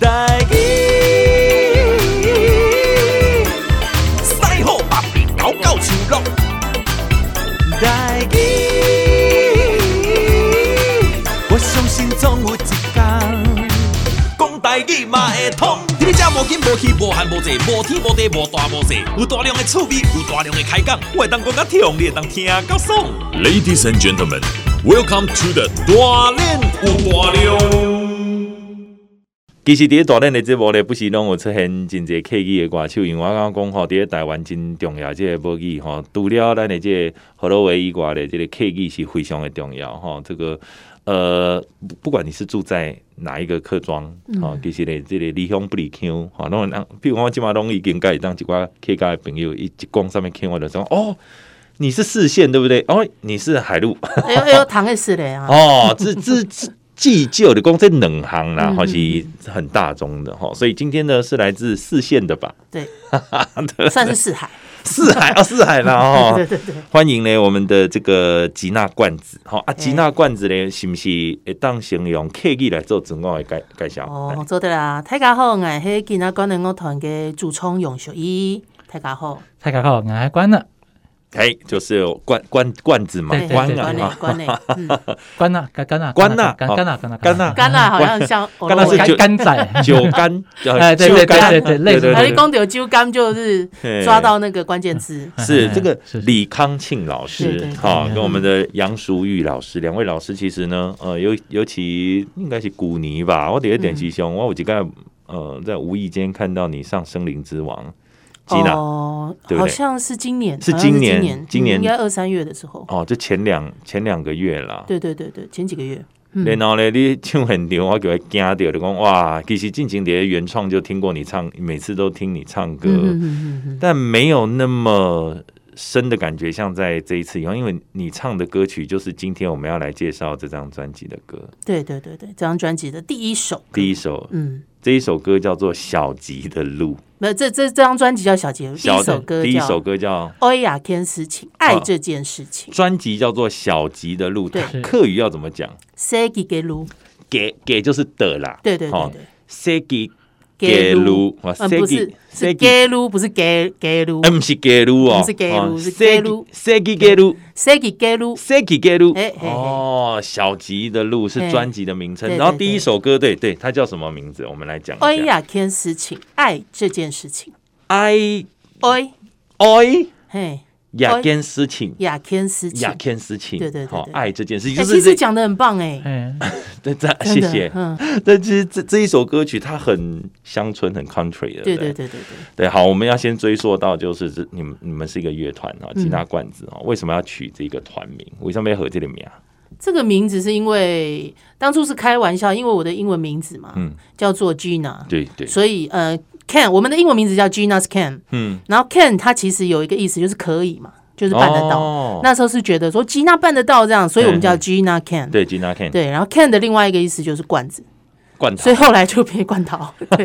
台语，西好北边高高树落，台语，我相信总有一天，讲台语嘛会通。你这无紧无气无寒无济，无天无地无大无小，有大量的趣味，有大量的开讲，我会当讲甲痛，你会当听甲爽。Ladies and gentlemen, welcome to the 大练有大量。其实伫咧大练的节目咧，不是拢有出现真侪客语的歌手，因为我刚刚讲吼，伫咧台湾真重要，即个母语吼，除了咱的即个河洛话以外的这个客语是非常的重要吼。这个呃，不管你是住在哪一个客庄，吼、嗯，其实咧，这个离乡不离乡，吼，拢人，比如我即马拢已经甲伊当一寡客家的朋友，伊一讲上面听我就说，哦，你是四县对不对？哦，你是海陆，哎呦哎呦，唐的是嘞啊，哦，这这这。计就的公司冷行啦，或是很大宗的哈，所以今天呢是来自四县的吧？对，算是四海，四海哦，四海啦 哦。对对对，欢迎呢我们的这个吉娜罐子哈啊，吉娜罐子呢是不是会当形容客语来做整个的介介绍？哦，做对啦，大家好，我是吉娜管乐团的主唱杨秀仪，大家好，大家好，我是关乐。哎，就是罐罐罐子嘛，罐啊，罐内，罐啊，干干啊，罐啊，干干啊，干啊，干啊，干啊，好像像，干啊是酒干仔，酒干，哎，对对对对，类似。哪里讲到酒干就是抓到那个关键字，是这个李康庆老师，哈，跟我们的杨淑玉老师，两位老师其实呢，呃，尤尤其应该是古尼吧，我第一点吉凶，我有几个呃，在无意间看到你上《森林之王》。哦，好像是今年，是今年，今年应该二三月的时候。哦，就前两前两个月啦。对对对对，前几个月。然后呢，你唱很牛，我就会惊掉，就讲哇，其实进行的原创就听过你唱，每次都听你唱歌，但没有那么深的感觉，像在这一次以后，因为你唱的歌曲就是今天我们要来介绍这张专辑的歌。对对对对，这张专辑的第一首，第一首，嗯。这一首歌叫做《小吉的路》，没有这这这张专辑叫《小吉的路》，第一首歌第一首歌叫《欧亚天事情》，爱这件事情。专辑叫做《小吉的路》，对，客语要怎么讲？小吉给路，给给就是的啦，对对对对，小吉。给路，嗯，不是，是给路，不是给给路，嗯，不是给路哦，不是给路，是给路，给路，给路，设计给路，哦，小吉的路是专辑的名称，然后第一首歌，对对，它叫什么名字？我们来讲一下。哎呀，天使，请，爱这件事情，爱爱。爱，嘿。雅天思情，雅天思情，雅天思情，对对对，爱这件事情，其实讲的很棒哎，对，这 谢谢。嗯，但其实这这一首歌曲它很乡村，很 country 的，对对对对对。对，好，我们要先追溯到就是这你们你们是一个乐团啊，吉他罐子啊，为什么要取这个团名？为什么要和这个名啊？这个名字是因为当初是开玩笑，因为我的英文名字嘛，嗯，叫做 Gina，对对，所以呃。Can 我们的英文名字叫 Gina's Can，嗯，然后 Can 它其实有一个意思就是可以嘛，就是办得到。哦、那时候是觉得说吉娜办得到这样，所以我们叫 Gina Can，对 Gina Can，对，然后 Can 的另外一个意思就是罐子。罐头，所以后来就变罐头，对，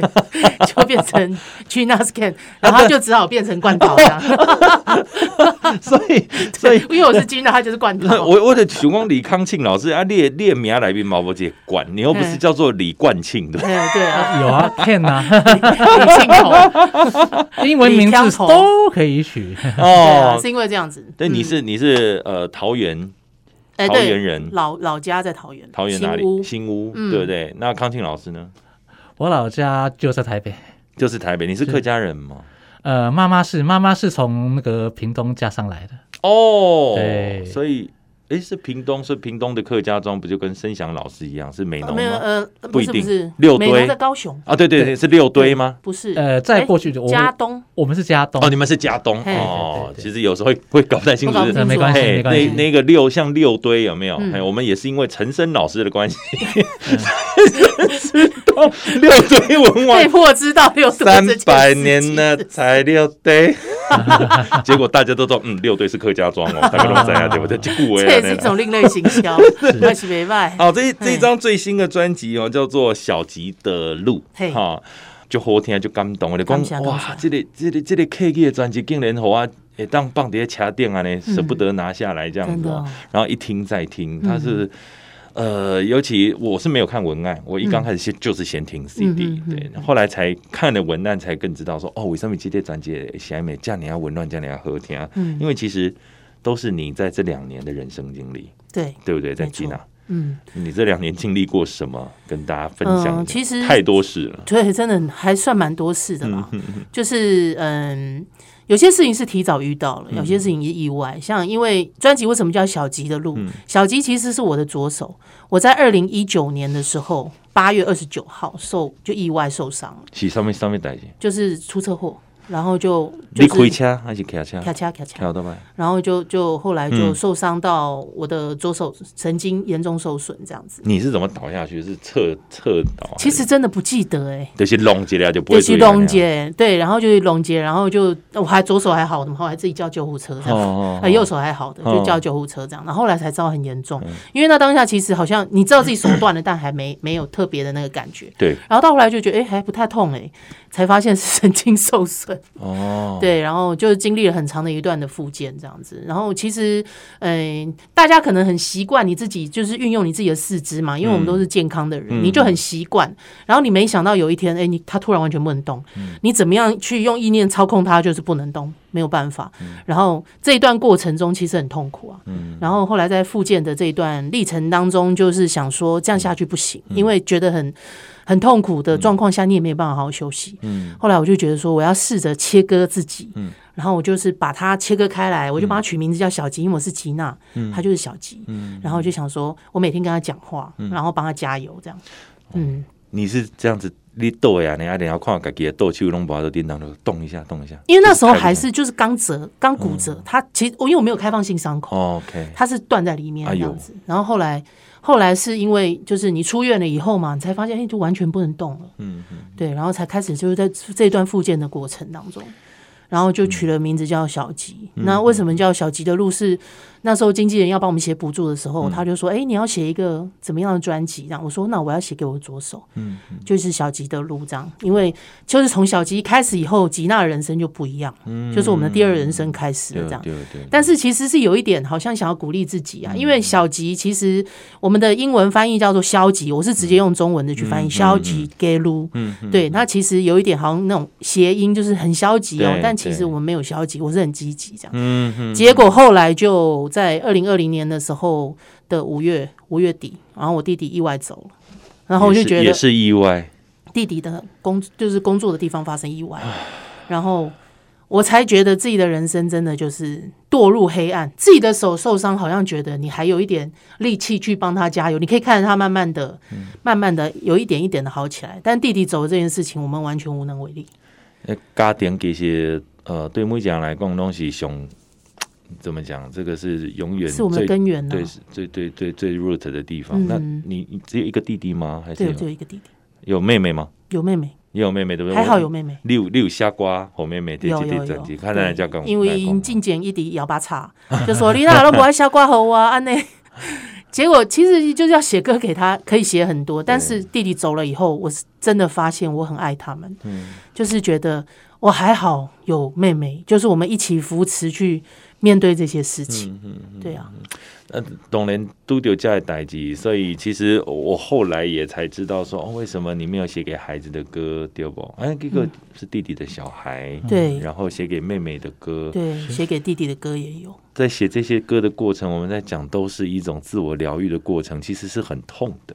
就变成 Gina's Can，然后他就只好变成罐头这样。所以，所以因为我是 Gina，他就是罐头。我我的许光李康庆老师啊，列列名来宾毛伯杰管，你又不是叫做李冠庆的。对啊，有啊，Can 啊，李庆头，英文名字都可以取哦，是因为这样子。对，你是你是呃桃园。桃园人，老老家在桃园，桃园哪里？新屋，对不对？那康庆老师呢？我老家就在台北，就是台北。你是客家人吗？呃，妈妈是，妈妈是从那个屏东嫁上来的。哦，对，所以。哎，是屏东，是屏东的客家庄，不就跟申祥老师一样，是美浓吗？没有，呃，不一定，是六堆。美浓在高雄啊，对对对，是六堆吗？不是，呃，再过去就佳东，我们是佳东哦，你们是佳东哦。其实有时候会会搞不太清楚，没关系，没关系。那那个六像六堆有没有？哎，我们也是因为陈升老师的关系，知道六堆文王，被迫知道六堆三百年了才六堆。结果大家都说，嗯，六队是客家庄哦，大家都知啊，对不对？这也是一种另类行销，还 是没卖。好，这这张最新的专辑哦，叫做《小吉的路》，哈，就好听就感动，我就讲哇，这个这个这个客语的专辑竟然好啊，会当放在车顶啊呢，舍不得拿下来这样子，然后一听再听，它是。呃，尤其我是没有看文案，我一刚开始先就是先听 CD，嗯、对，后来才看了文案，才更知道说哦，为什么这些专辑写美这样你要紊乱，这样你要和听，嗯，因为其实都是你在这两年的人生经历，对，对不对？在 Gina，嗯，你这两年经历过什么？跟大家分享、嗯。其实太多事了，对，真的还算蛮多事的啦，就是嗯。有些事情是提早遇到了，有些事情是意外。像因为专辑为什么叫小吉的路？小吉其实是我的左手。我在二零一九年的时候，八月二十九号受就意外受伤了。是上面上面带的，就是出车祸。然后就，你开车还是开车？开车开车。然后就就后来就受伤到我的左手神经严重受损，这样子。你是怎么倒下去？是侧侧倒？其实真的不记得哎。就是隆结了就不会。就是隆结，对，然后就是隆结，然后就我还左手还好的嘛，后来自己叫救护车这样。右手还好的，就叫救护车这样。然后后来才知道很严重，因为那当下其实好像你知道自己手断了，但还没 没有特别的那个感觉。对。然后到后来就觉得哎还不太痛哎，才发现是神经受损。哦，对，然后就是经历了很长的一段的复健这样子，然后其实，嗯、呃，大家可能很习惯你自己就是运用你自己的四肢嘛，因为我们都是健康的人，嗯、你就很习惯。然后你没想到有一天，哎，你他突然完全不能动，嗯、你怎么样去用意念操控他，就是不能动，没有办法。嗯、然后这一段过程中其实很痛苦啊。嗯、然后后来在复健的这一段历程当中，就是想说这样下去不行，嗯、因为觉得很。很痛苦的状况下，你也没有办法好好休息。嗯，后来我就觉得说，我要试着切割自己。嗯，然后我就是把它切割开来，我就把它取名字叫小吉，因为我是吉娜，嗯，他就是小吉。嗯，然后我就想说，我每天跟他讲话，然后帮他加油，这样。嗯，你是这样子，你抖呀，你还得要看自己的抖手拢不都叮当的动一下，动一下。因为那时候还是就是刚折，刚骨折，它其实我因为我没有开放性伤口，OK，他是断在里面这样子。然后后来。后来是因为就是你出院了以后嘛，你才发现哎，就完全不能动了。嗯嗯，对，然后才开始就是在这段复健的过程当中，然后就取了名字叫小吉。那为什么叫小吉的路是？那时候经纪人要帮我们写补助的时候，他就说：“哎，你要写一个怎么样的专辑？”这样我说：“那我要写给我左手，嗯，就是小吉的路这样。因为就是从小吉开始以后，吉娜的人生就不一样，嗯就是我们的第二人生开始了这样。对对。但是其实是有一点好像想要鼓励自己啊，因为小吉其实我们的英文翻译叫做消极，我是直接用中文的去翻译消极给路。嗯，对，那其实有一点好像那种谐音，就是很消极哦，但其实我们没有消极，我是很积极这样。嗯嗯。结果后来就。在二零二零年的时候的五月五月底，然后我弟弟意外走了，然后我就觉得也是意外，弟弟的工就是工作的地方发生意外，然后我才觉得自己的人生真的就是堕入黑暗，自己的手受伤，好像觉得你还有一点力气去帮他加油，你可以看着他慢慢的、慢慢的有一点一点的好起来，但弟弟走的这件事情，我们完全无能为力。家庭其实呃，对每家人来讲，东西熊。怎么讲？这个是永远是我们的根源，对，最最最最 root 的地方。嗯、那你你只有一个弟弟吗？还是有只有一个弟弟？有妹妹吗？有妹妹，也有妹妹，对不对？还好有妹妹。六六虾瓜好妹妹，有有有。看来叫因为因进前一直摇把叉，就说你哪都不爱虾瓜好啊，安内。结果其实就是要写歌给他，可以写很多。但是弟弟走了以后，我是真的发现我很爱他们，嗯，就是觉得我还好有妹妹，就是我们一起扶持去。面对这些事情，嗯嗯、对啊，那董然都有这样的代际，所以其实我后来也才知道说，哦，为什么你没有写给孩子的歌，对不？哎，这个是弟弟的小孩，对、嗯，然后写给妹妹的歌，对，写给弟弟的歌也有。在写这些歌的过程，我们在讲都是一种自我疗愈的过程，其实是很痛的。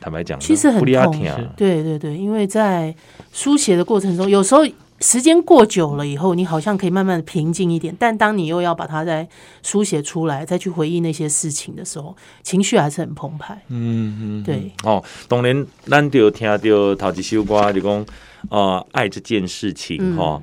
坦白讲，其实很痛，对对对，因为在书写的过程中，有时候。时间过久了以后，你好像可以慢慢的平静一点，但当你又要把它再书写出来，再去回忆那些事情的时候，情绪还是很澎湃。嗯嗯，对。哦，当然，咱就听到头一首歌就讲，呃，爱这件事情哈，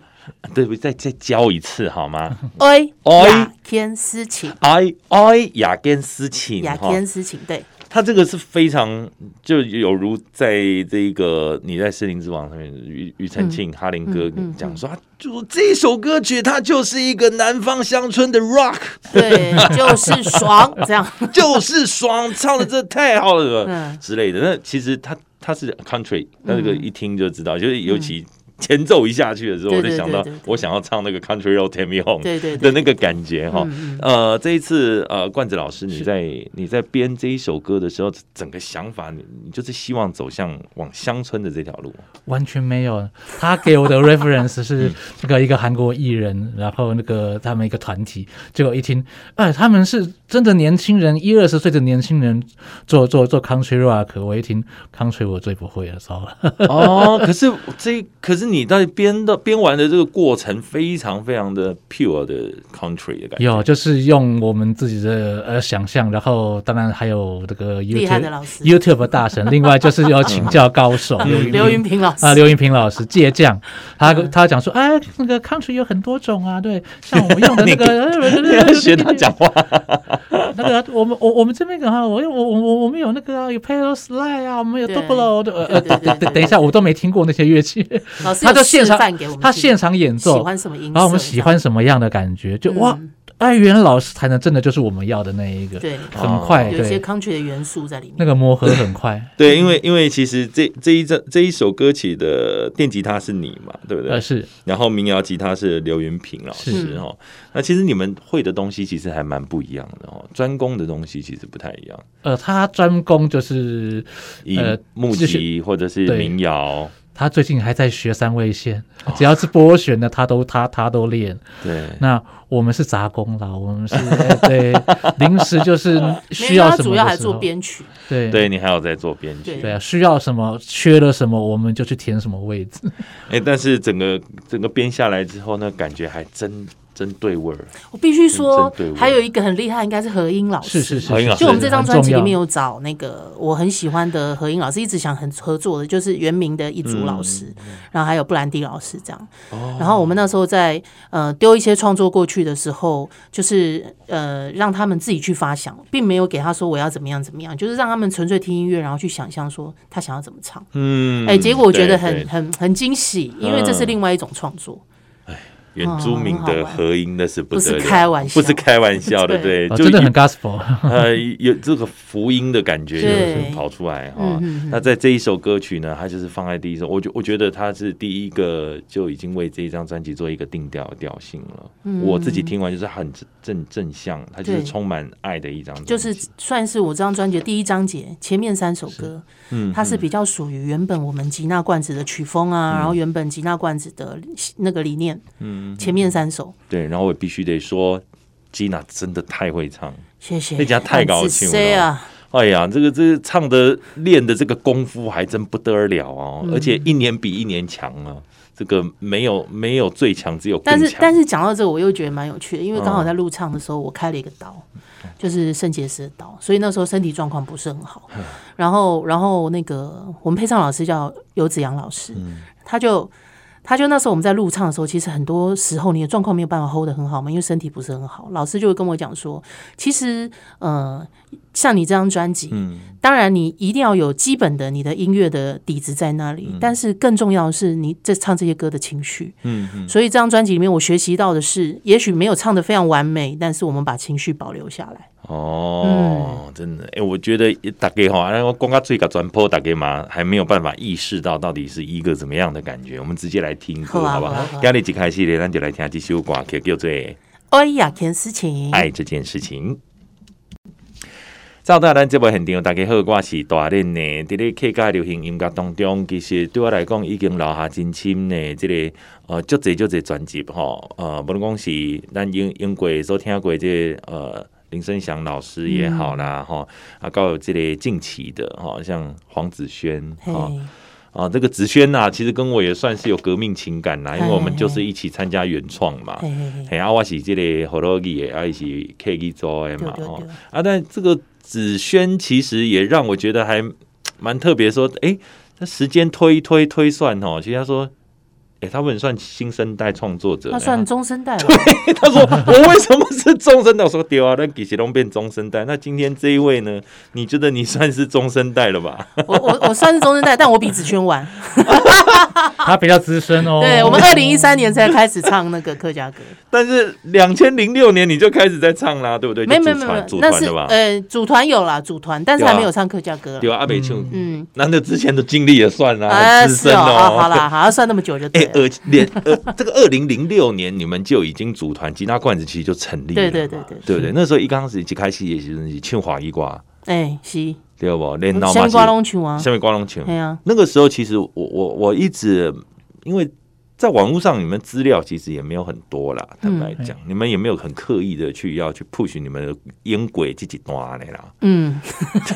对不对？再再教一次好吗？爱爱天思情，爱爱雅天思情，雅天思情，对。他这个是非常就有如在这个你在森林之王上面，庾庾澄庆哈林哥讲说，就这首歌曲，它就是一个南方乡村的 rock，对，就是爽，这样。就是爽，唱的这太好了，之类的。那其实他他是 country，那这个一听就知道，就是尤其 前奏一下去的时候，我就想到我想要唱那个 Country Road Take Me Home 的那个感觉哈。呃，这一次呃，冠子老师你在你在编这一首歌的时候，整个想法你你就是希望走向往乡村的这条路？完全没有，他给我的 reference 是那个一个韩国艺人，然后那个他们一个团体，结果一听，哎，他们是真的年轻人，一二十岁的年轻人做做做 Country Rock，我一听 Country 我最不会了，糟了。哦，可是这可是你在编的编完的这个过程非常非常的 pure 的 country 的感觉，有就是用我们自己的呃想象，然后当然还有这个 YouTube YouTube 大神，另外就是要请教高手刘云平。老师。啊，刘云平老师借将，他他讲说，哎，那个 country 有很多种啊，对，像我们用的那个 学他讲话，那个我们我我们这边的话，我有我我我们有那个有 pedal slide 啊，我们有 double 的，呃等等一下，我都没听过那些乐器。老师 他就现场他现场演奏，喜欢什么音，然后我们喜欢什么样的感觉，就哇，哎，原来老师弹的真的就是我们要的那一个，对，很快，有一些 country 的元素在里面，那个磨合很快。对，因为因为其实这这一这这一首歌曲的电吉他是你嘛，对不对？呃，是。然后民谣吉他是刘云平老师哦，那其实你们会的东西其实还蛮不一样的哦，专攻的东西其实不太一样。呃，他专攻就是以木吉或者是民谣。他最近还在学三味线，只要是拨弦的，他都他他都练。对，那我们是杂工啦，我们是 对临时就是 需要什么，主要还做编曲。对，对你还有在做编曲。对啊，需要什么，缺了什么，我们就去填什么位置。哎，但是整个整个编下来之后，呢感觉还真。真对味儿，我必须说，还有一个很厉害，应该是何英老师。是是是，就我们这张专辑里面有找那个我很喜欢的何英老师，一直想很合作的，就是原名的一组老师，然后还有布兰迪老师这样。然后我们那时候在呃丢一些创作过去的时候，就是呃让他们自己去发想，并没有给他说我要怎么样怎么样，就是让他们纯粹听音乐，然后去想象说他想要怎么唱。嗯，哎，结果我觉得很很很惊喜，因为这是另外一种创作。原住民的合音那是不得了，不是开玩笑，不是开玩笑的，对，真的很 gospel，呃，有这个福音的感觉就是跑出来哈。那在这一首歌曲呢，它就是放在第一首，我觉我觉得它是第一个就已经为这一张专辑做一个定调调性了。我自己听完就是很正正向，它就是充满爱的一张，就是算是我这张专辑的第一章节，前面三首歌，嗯，它是比较属于原本我们吉娜罐子的曲风啊，然后原本吉娜罐子的那个理念，嗯。前面三首对，然后我必须得说，吉娜真的太会唱，谢谢，那家太高兴了啊！哎呀，这个这个唱的练的这个功夫还真不得了哦，嗯、而且一年比一年强啊！这个没有没有最强，只有。但是但是讲到这个，我又觉得蛮有趣的，因为刚好在录唱的时候，我开了一个刀，嗯、就是肾结石的刀，所以那时候身体状况不是很好。嗯、然后然后那个我们配唱老师叫游子阳老师，嗯、他就。他就那时候我们在录唱的时候，其实很多时候你的状况没有办法 hold 得很好嘛，因为身体不是很好。老师就会跟我讲说，其实呃，像你这张专辑，嗯，当然你一定要有基本的你的音乐的底子在那里，嗯、但是更重要的是你这唱这些歌的情绪，嗯嗯。所以这张专辑里面我学习到的是，也许没有唱的非常完美，但是我们把情绪保留下来。哦，真的，哎、欸，我觉得大家哈，我光个最个转播，大家嘛还没有办法意识到到底是一个怎么样的感觉。我们直接来听歌，好不好？今日一开始咧，咱就来听这首歌曲，叫做《爱呀件事情》，爱这件事情。赵大咱这部现场，大家好，我是大练呢。在咧客家流行音乐当中，其实对我来讲已经留下真深的这个呃，足侪足侪专辑哈。呃，不能讲是咱英英国所听过这个、呃。林生祥老师也好啦，哈、嗯，啊，还有这类近期的哈，像黄子轩哈，啊，这个子轩呐，其实跟我也算是有革命情感啦，因为我们就是一起参加原创嘛，嘿，嘿，嘿，啊，我是这类好多嘅，啊，一起可以做的嘛，哈，啊，但这个子轩其实也让我觉得还蛮特别，说，哎、欸，那时间推推推算哦，其实他说。哎，他们算新生代创作者，他算中生代。对，他说我为什么是中生代？我说丢啊，那给谁龙变中生代。那今天这一位呢？你觉得你算是中生代了吧？我我我算是中生代，但我比子轩晚。他比较资深哦。对，我们二零一三年才开始唱那个客家歌，但是两千零六年你就开始在唱啦，对不对？没没没没，那是呃组团有啦，组团，但是还没有唱客家歌。对啊，阿北庆，嗯，那那之前的经历也算啦，很资深哦。好啦，好像算那么久就对。哎，二连呃，这个二零零六年你们就已经组团，吉他罐子其实就成立了，对对对对，对不对？那时候一刚开始一开始也是唱华一挂，哎，是。对不？连到下面瓜龙球啊，下面瓜龙球。对啊，那个时候其实我我我一直，因为在网络上你们资料其实也没有很多啦。坦白讲，你们也没有很刻意的去要去 push 你们的音轨自己端的啦。嗯，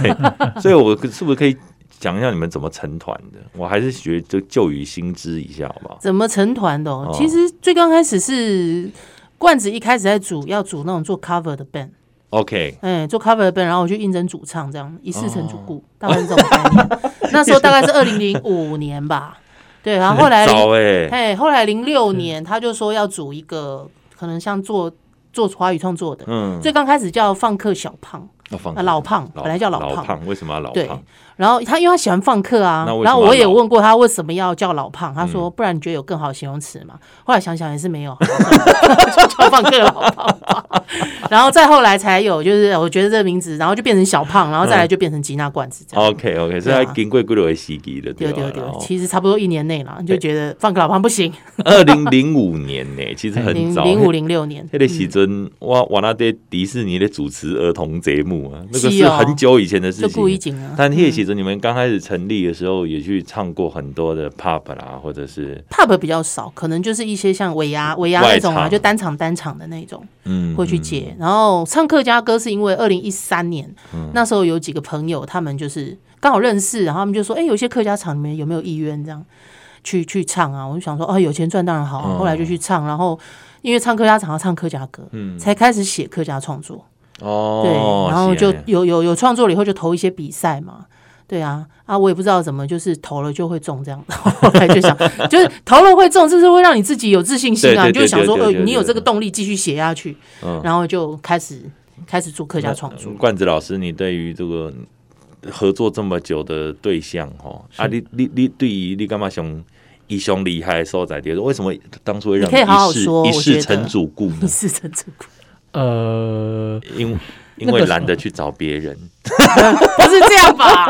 对，所以我是不是可以讲一下你们怎么成团的？我还是觉得就旧雨新知一下，好不好？怎么成团的？其实最刚开始是罐子一开始在组要组那种做 cover 的 band。OK，哎，做 cover 的 band，然后我去应征主唱，这样一试成主顾，大概是这种概念。那时候大概是二零零五年吧，对，然后后来，哎，后来零六年他就说要组一个，可能像做做华语创作的，嗯，最刚开始叫放克小胖，老胖，本来叫老胖，为什么要老胖？然后他因为他喜欢放客啊，然后我也问过他为什么要叫老胖，他说不然你觉得有更好的形容词吗？后来想想也是没有，就叫放客老胖。然后再后来才有，就是我觉得这个名字，然后就变成小胖，然后再来就变成吉娜罐子这样。OK OK，所以他经过几轮时机的，对对对，其实差不多一年内了，就觉得放个老胖不行。二零零五年呢，其实很早，零五零六年。那个时阵，我我那在迪士尼的主持儿童节目啊，那个是很久以前的事情。就故意啊。但那个时阵你们刚开始成立的时候，也去唱过很多的 pub 啦，或者是 pub 比较少，可能就是一些像尾牙尾牙那种啊，就单场单场的那种，嗯，会去接。然后唱客家歌是因为二零一三年，嗯、那时候有几个朋友，他们就是刚好认识，然后他们就说：“哎、欸，有些客家场里面有没有意愿这样去去唱啊？”我就想说：“哦，有钱赚当然好。”后来就去唱，然后因为唱客家场要唱客家歌，嗯，才开始写客家创作。哦，对，然后就有有有创作了以后就投一些比赛嘛。对啊，啊，我也不知道怎么，就是投了就会中这样。后来就想，就是投了会中，这是会让你自己有自信心啊。你就想说，呃，你有这个动力继续写下去，然后就开始开始做客家创作。罐子老师，你对于这个合作这么久的对象，哈啊，你你你对于你干嘛想一兄厉害所在的？为什么当初会让你一试一世成主顾？一世成主顾，呃，因为。因为懒得去找别人，不是这样吧？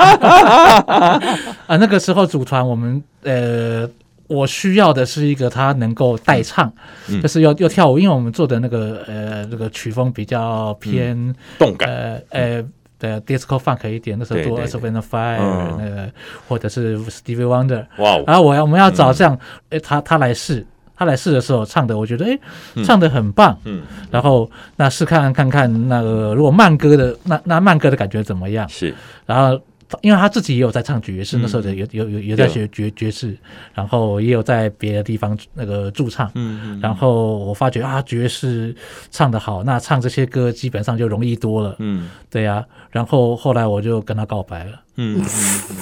啊，那个时候组团，我们呃，我需要的是一个他能够代唱，嗯、就是要要跳舞，因为我们做的那个呃，这个曲风比较偏、嗯、动感，呃呃，对，disco funk 一点。那时候做 Earth Wind Fire 那个，或者是 Stevie Wonder，哇哦，然后我要我们要找这样，哎、嗯，他他来试。他来试的时候唱的，我觉得哎，唱的很棒。嗯，然后那试看看看那个如果慢歌的那那慢歌的感觉怎么样？是，然后因为他自己也有在唱爵士，那时候有有有有在学爵爵士，然后也有在别的地方那个驻唱。嗯，然后我发觉啊，爵士唱的好，那唱这些歌基本上就容易多了。嗯，对呀。然后后来我就跟他告白了。嗯，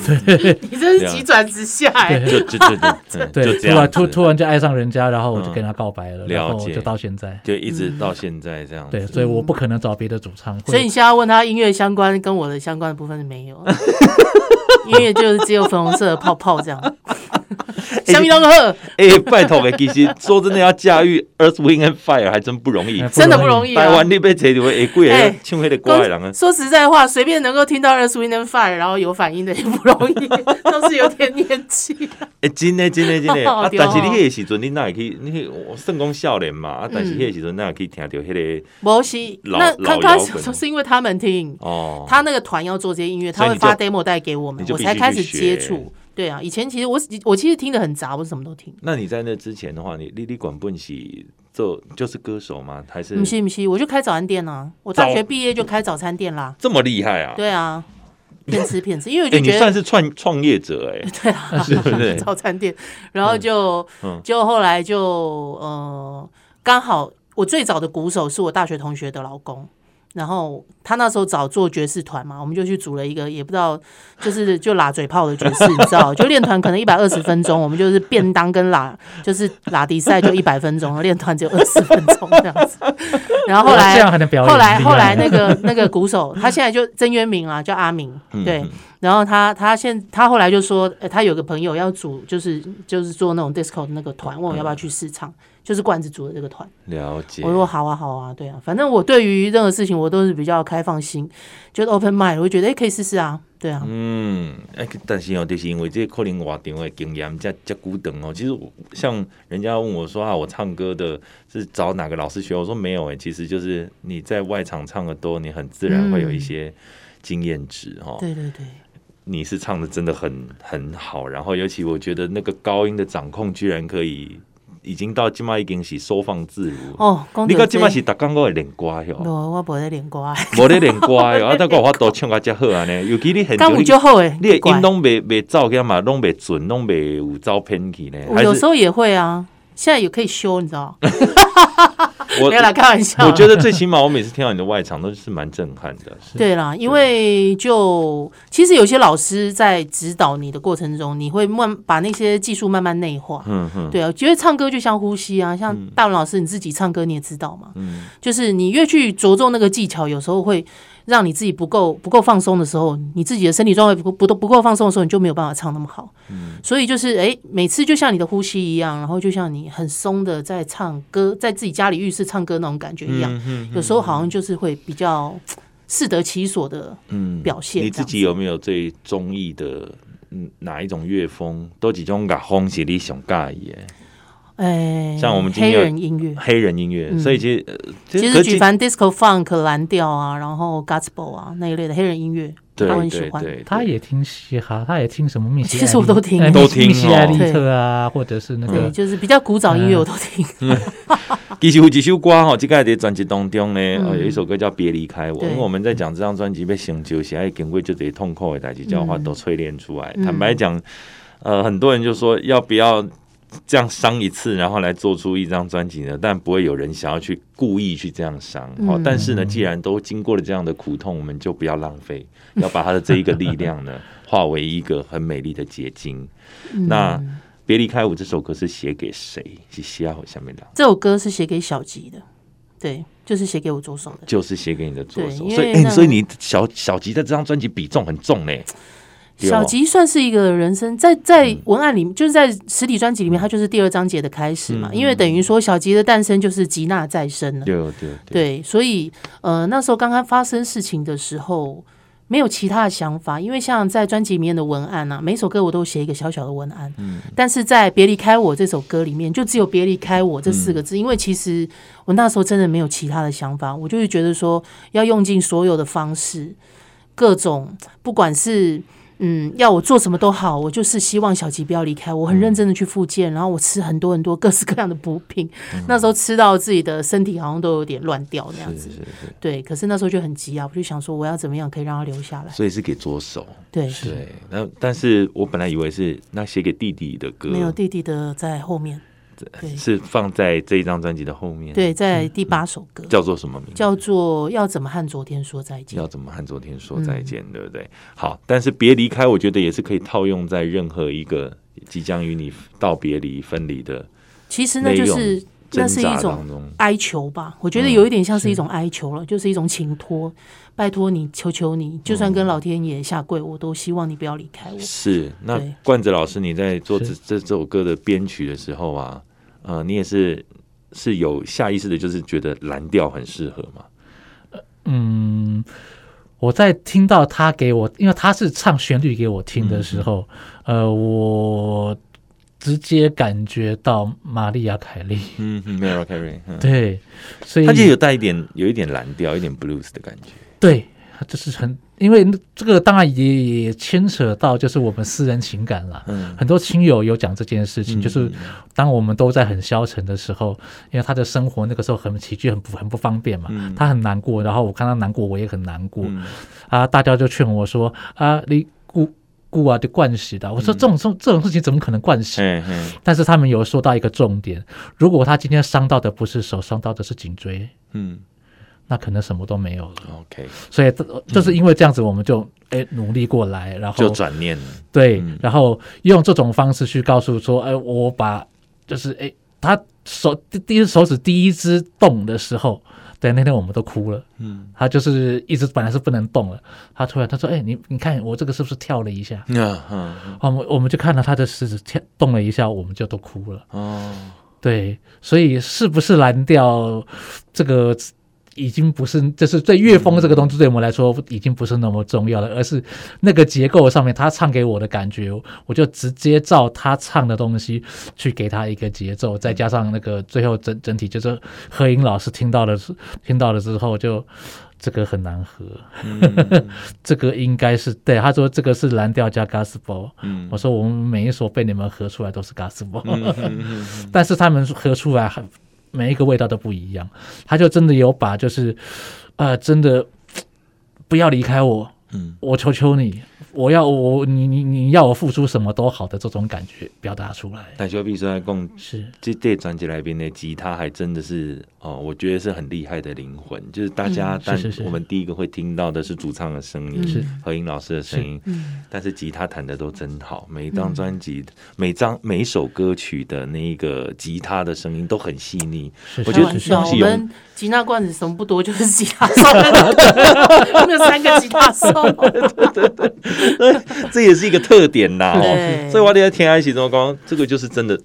对，你真是急转直下哎，就就就对，突然突突然就爱上人家，然后我就跟他告白了，然后就到现在，就一直到现在这样。对，所以我不可能找别的主唱。所以你现在问他音乐相关跟我的相关的部分是没有，音乐就是只有粉红色的泡泡这样。香槟都喝，哎，拜托哎，其实说真的，要驾驭 Earth Wind and Fire 还真不容易，真的不容易。台湾你被扯掉，哎，贵哎，唱黑的怪人啊。说实在话，随便能够听到 Earth Wind and Fire，然后有反应的也不容易，都是有点年纪。哎，真的真的真的，啊，但是你迄个时阵，你哪会去？你去圣公少年嘛？啊，但是迄个时阵，哪会去听到迄个？不是，那刚开始是因为他们听哦，他那个团要做这些音乐，他会发 demo 带给我们，我才开始接触。对啊，以前其实我我其实听的很杂，我什么都听。那你在那之前的话，你你你管不起做就是歌手吗？还是？不是不是，我就开早餐店啊。我大学毕业就开早餐店啦。这么厉害啊？对啊，骗吃骗吃，因为我就觉得、欸、你算是创创业者哎、欸。对啊，是不是？早餐店，然后就、嗯、就后来就呃，刚好我最早的鼓手是我大学同学的老公。然后他那时候找做爵士团嘛，我们就去组了一个，也不知道就是就拉嘴炮的爵士，你知道？就练团可能一百二十分钟，我们就是便当跟拉就是拉迪赛就一百分钟，练团只有二十分钟这样子。然后后来后来后来那个那个鼓手，他现在就曾渊明啊，叫阿明，对。然后他他现他后来就说，欸、他有个朋友要组，就是就是做那种 disco 的那个团，问我要不要去试唱，就是罐子组的这个团。了解。我说好啊好啊，对啊，反正我对于任何事情我都是比较开放心，就是 open mind，我会觉得哎、欸、可以试试啊，对啊。嗯，哎、欸，但是哦，就是因为这可能活动的经验加加古等哦，其实像人家问我说啊，我唱歌的是找哪个老师学？我说没有哎、欸，其实就是你在外场唱的多，你很自然会有一些经验值哈。对对对。你是唱的真的很很好，然后尤其我觉得那个高音的掌控居然可以已经到即麦已经是收放自如哦。你讲即麦是逐工我会练歌哟？我无咧练歌，无咧练歌哟。啊，但我话都唱个较好啊呢。尤其你很刚就好诶，你的音拢未未走起嘛，拢未准，拢未有走偏去呢。有时候也会啊，现在也可以修，你知道。我 没有啦，开玩笑。我觉得最起码我每次听到你的外场都是蛮震撼的。对啦，因为就其实有些老师在指导你的过程中，你会慢把那些技术慢慢内化。嗯嗯。对啊，觉得唱歌就像呼吸啊，像大文老师你自己唱歌你也知道嘛。嗯。就是你越去着重那个技巧，有时候会。让你自己不够不够放松的时候，你自己的身体状态不不都不够放松的时候，你就没有办法唱那么好。嗯，所以就是哎、欸，每次就像你的呼吸一样，然后就像你很松的在唱歌，在自己家里浴室唱歌那种感觉一样。有时候好像就是会比较适得其所的嗯表现、嗯。你自己有没有最中意的嗯哪一种乐风？都几种乐风是你上介意的？哎，像我们今天黑人音乐，黑人音乐，所以其实其实举凡 disco funk 蓝调啊，然后 gospel 啊那一类的黑人音乐，他很喜欢。他也听嘻哈，他也听什么密西？其实我都听，都听。密西艾利特啊，或者是那个，就是比较古早音乐我都听。其实有几首歌哈，这个在专辑当中呢，有一首歌叫《别离开我》，因为我们在讲这张专辑被成就，写爱经过就得痛苦的代志，叫话都淬炼出来。坦白讲，呃，很多人就说要不要？这样伤一次，然后来做出一张专辑呢？但不会有人想要去故意去这样伤。好，但是呢，既然都经过了这样的苦痛，我们就不要浪费，要把他的这一个力量呢，化为一个很美丽的结晶。那《别离开我》这首歌是写给谁？是写给下面的？这首歌是写给小吉的，对，就是写给我左手的，就是写给你的左手。所以，哎，所以你小小吉在这张专辑比重很重呢。小吉算是一个人生，在在文案里面，就是在实体专辑里面，它就是第二章节的开始嘛。因为等于说，小吉的诞生就是吉娜再生了。对对对，所以呃，那时候刚刚发生事情的时候，没有其他的想法。因为像在专辑里面的文案啊，每首歌我都写一个小小的文案。嗯。但是在《别离开我》这首歌里面，就只有“别离开我”这四个字。因为其实我那时候真的没有其他的想法，我就是觉得说，要用尽所有的方式，各种不管是。嗯，要我做什么都好，我就是希望小吉不要离开。我很认真的去复健，然后我吃很多很多各式各样的补品。嗯、那时候吃到自己的身体好像都有点乱掉那样子。是是是对，可是那时候就很急啊，我就想说我要怎么样可以让他留下来。所以是给左手。对对，那但是我本来以为是那写给弟弟的歌，没有弟弟的在后面。对，是放在这一张专辑的后面。对，在第八首歌，叫做什么名字？叫做要怎么和昨天说再见？要怎么和昨天说再见？对不对？好，但是别离开，我觉得也是可以套用在任何一个即将与你道别离、分离的。其实那就是那是一种哀求吧。我觉得有一点像是一种哀求了，就是一种请托，拜托你，求求你，就算跟老天爷下跪，我都希望你不要离开我。是那冠子老师，你在做这这首歌的编曲的时候啊。呃，你也是是有下意识的，就是觉得蓝调很适合吗？嗯，我在听到他给我，因为他是唱旋律给我听的时候，嗯、呃，我直接感觉到玛丽亚凯莉，嗯，Mariah Carey，对，所以他就有带一点，有一点蓝调，一点 blues 的感觉，对，就是很。因为这个当然也也牵扯到就是我们私人情感了，嗯，很多亲友有讲这件事情，就是当我们都在很消沉的时候，因为他的生活那个时候很起居很不很不方便嘛，他很难过，然后我看他难过，我也很难过，啊，大家就劝我说啊，你顾顾啊，就惯习的，我说这种这这种事情怎么可能惯习？但是他们有说到一个重点，如果他今天伤到的不是手，伤到的是颈椎，嗯。那可能什么都没有了。OK，所以就是因为这样子，我们就哎努力过来，然后就转念了。对，然后用这种方式去告诉说，哎，我把就是哎，他手第一手指第一只动的时候，对，那天我们都哭了。嗯，他就是一直本来是不能动了，他突然他说：“哎、欸，你你看我这个是不是跳了一下？”嗯嗯，我们我们就看到他的食指跳动了一下，我们就都哭了。哦，对，所以是不是蓝调这个？已经不是，就是对乐风这个东西，对我们来说已经不是那么重要了，而是那个结构上面，他唱给我的感觉，我就直接照他唱的东西去给他一个节奏，再加上那个最后整整体，就是何音老师听到了，听到了之后就这个很难合，嗯、这个应该是对他说这个是蓝调加 Gospel，嗯，我说我们每一首被你们合出来都是 Gospel，嗯、但是他们合出来很。每一个味道都不一样，他就真的有把，就是，呃，真的 不要离开我，嗯，我求求你。我要我你你你要我付出什么都好的这种感觉表达出来。但就比如说来讲，是这这专辑来宾的吉他还真的是哦，我觉得是很厉害的灵魂。就是大家，但我们第一个会听到的是主唱的声音，是何英老师的声音。嗯，但是吉他弹的都真好。每一张专辑，每张每一首歌曲的那一个吉他的声音都很细腻。我觉得我们吉他罐子什么不多，就是吉他手，我们有三个吉他手。这也是一个特点呐，哦所以我在听爱情中光，这个就是真的，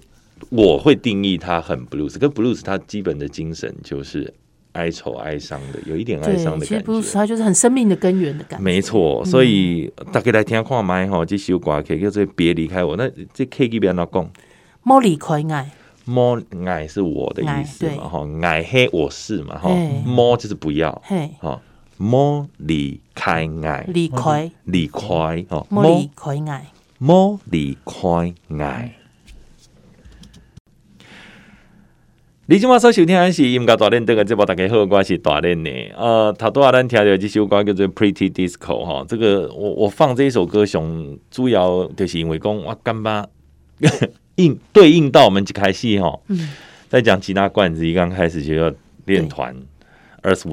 我会定义它很 blues，跟 blues 它基本的精神就是哀愁、哀伤的，有一点哀伤的感觉。其实 blues 它就是很生命的根源的感觉。没错，所以大家来听看麦哈，这首歌可以叫做别离开我。那这 K 这边哪讲？莫离开爱，莫爱是我的意思嘛？哈，爱黑我是嘛？哈，莫就是不要，哈。莫离开爱，离开离开哦，莫离开爱，莫离开爱。你今晚所收听的是音乐大练，这个节目大家好，我是大练的。呃，头拄仔咱听到这首歌叫做《Pretty Disco》哈，这个我我放这一首歌，上主要就是因为讲我感觉 应对应到我们一开始哈，嗯，在讲吉他罐子一刚开始就要练团。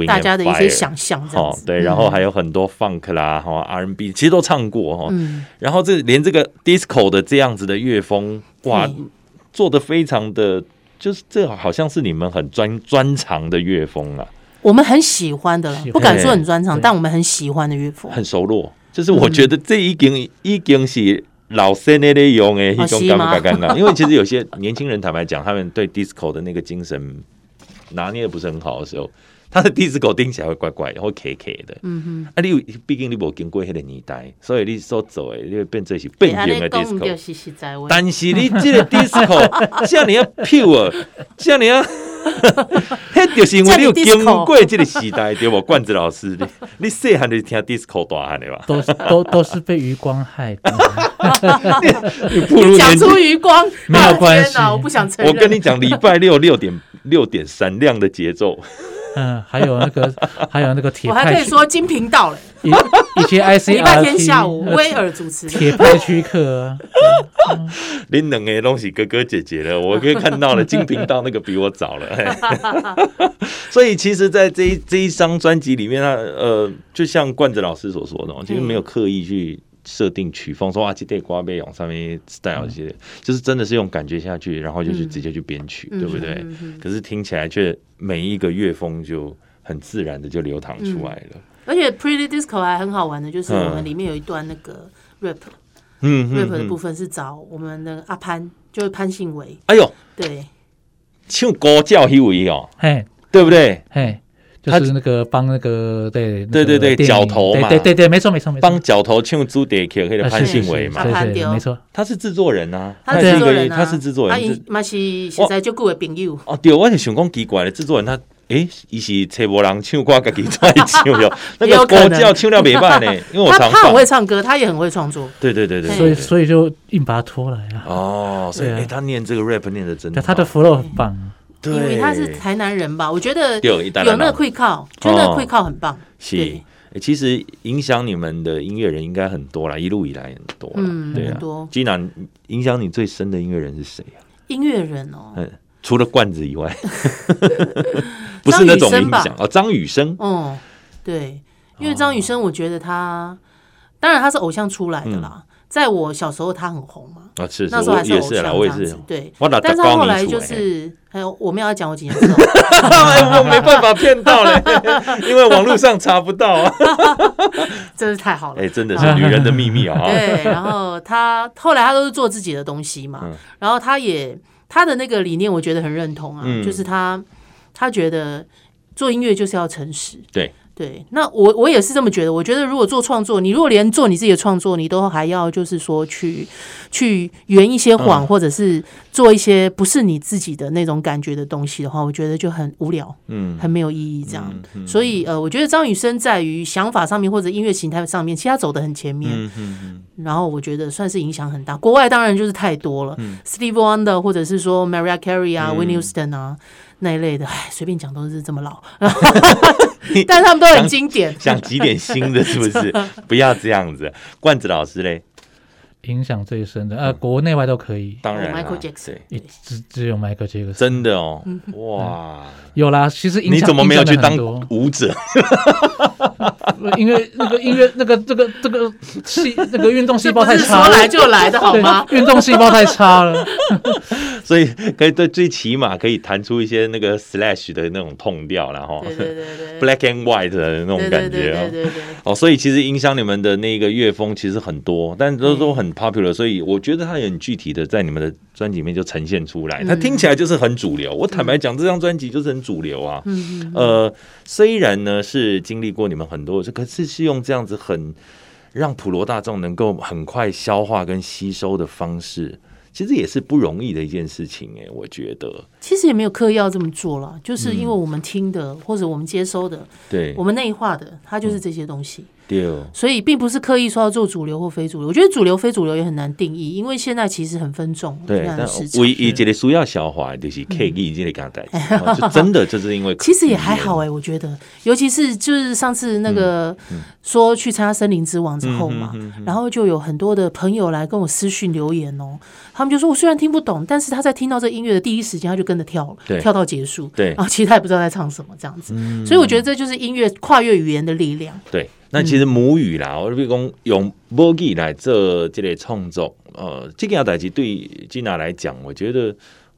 大家的一些想象，哦，对，然后还有很多 funk 啦，哈，R&B，其实都唱过哈，然后这连这个 disco 的这样子的乐风，哇，做的非常的，就是这好像是你们很专专长的乐风啊，我们很喜欢的，不敢说很专长，但我们很喜欢的乐风，很熟络，就是我觉得这已经已经是老生那类用诶，一种尴尬尴尬，因为其实有些年轻人坦白讲，他们对 disco 的那个精神拿捏的不是很好的时候。他的 disco 听起来会怪怪的，会 K K 的。嗯哼，啊，你毕竟你无经过迄个年代，所以你所做的你会变成是变形的 disco。但是你这个 disco 像你要 pure，像你要，迄就是因为你有经过这个时代，对不？罐子老师，你 你细汉就听 disco 大汉的吧？都都都是被余光害的。你讲出余光没有关系，我不想承认。我跟你讲，礼拜六六点六点闪亮的节奏。嗯，还有那个，还有那个铁，我还可以说金频道嘞。以以前 I C R 礼拜天下午威尔主持铁拍区客。恁两个东西哥哥姐姐了，我可以看到了金频道那个比我早了。所以其实，在这一这一张专辑里面，他呃，就像冠子老师所说的，其实没有刻意去。设定曲风，说啊，这对瓜被往上面 style 一些，嗯、就是真的是用感觉下去，然后就去直接去编曲，嗯、对不对？嗯嗯、可是听起来却每一个乐风就很自然的就流淌出来了。嗯、而且 Pretty Disco 还很好玩的，就是我们里面有一段那个 rap，嗯，rap 的部分是找我们的阿潘，就是潘信维。哎呦，对，唱歌叫迄位哦，嘿，对不对？嘿。就是那个帮那个对对对对角头嘛，对对对，没错没错没错，帮角头唱朱蝶曲，可以潘信伟嘛，对对没错，他是制作人呐，他是制作人，他是制作人，他是实在就够的朋友。哦，对，我是想讲奇怪的制作人，他诶，伊是找无人唱歌，家己出来唱？哟，那个歌叫唱了没办呢，因为我常他很会唱歌，他也很会创作，对对对对，所以所以就硬把他拖来啊。哦，所以诶，他念这个 rap 念的真的，他的 flow 很棒。因为他是台南人吧，我觉得有那个会靠，就那个会靠很棒。是，其实影响你们的音乐人应该很多啦，一路以来很多。嗯，对啊。基南影响你最深的音乐人是谁啊？音乐人哦，嗯，除了罐子以外，不是那种影响哦。张雨生，哦，对，因为张雨生，我觉得他，当然他是偶像出来的啦。在我小时候他很红嘛，啊是，那时候还是也是啦，我也是，对，但是他后来就是，还有我们要讲我几年之后，我没办法骗到嘞，因为网络上查不到啊，真是太好了，哎，真的是女人的秘密啊。对，然后他后来他都是做自己的东西嘛，然后他也他的那个理念我觉得很认同啊，就是他他觉得做音乐就是要诚实，对。对，那我我也是这么觉得。我觉得如果做创作，你如果连做你自己的创作，你都还要就是说去去圆一些谎，嗯、或者是做一些不是你自己的那种感觉的东西的话，我觉得就很无聊，嗯，很没有意义这样。嗯嗯、所以呃，我觉得张雨生在于想法上面或者音乐形态上面，其实他走的很前面。嗯嗯嗯、然后我觉得算是影响很大。国外当然就是太多了、嗯、，Steve Wonder 或者是说 Mariah Carey 啊、Whitney Houston 啊。那一类的，哎，随便讲都是这么老，但是他们都很经典。想几点新的，是不是？不要这样子。罐子老师嘞，影响最深的，呃，国内外都可以。当然，Michael Jackson，只只有 Michael Jackson，真的哦，哇，有啦。其实你怎么没有去当舞者？因为那个音乐，那个这个这个细那个运动细胞太差，说来就来的好吗？运动细胞太差了。所以可以对最起码可以弹出一些那个 Slash 的那种痛调，然后 Black and White 的那种感觉哦。哦，所以其实影响你们的那个乐风其实很多，但都都很 popular。所以我觉得它也很具体的在你们的专辑里面就呈现出来，它听起来就是很主流。我坦白讲，这张专辑就是很主流啊。呃，虽然呢是经历过你们很多，可是是用这样子很让普罗大众能够很快消化跟吸收的方式。其实也是不容易的一件事情哎，我觉得。其实也没有刻意要这么做了，就是因为我们听的、嗯、或者我们接收的，对，我们内化的，它就是这些东西。嗯对，所以并不是刻意说要做主流或非主流。我觉得主流非主流也很难定义，因为现在其实很分众。对，但唯一这个需要消化就是刻意这个刚才，就真的就是因为 其实也还好哎，我觉得，尤其是就是上次那个说去参加森林之王之后嘛，然后就有很多的朋友来跟我私讯留言哦，他们就说我虽然听不懂，但是他在听到这音乐的第一时间他就跟着跳了，跳到结束，对，然后其实他也不知道在唱什么这样子，所以我觉得这就是音乐跨越语言的力量，对。那其实母语啦，我比如讲用母语来做这类创作，呃，这个代志对吉娜来讲，我觉得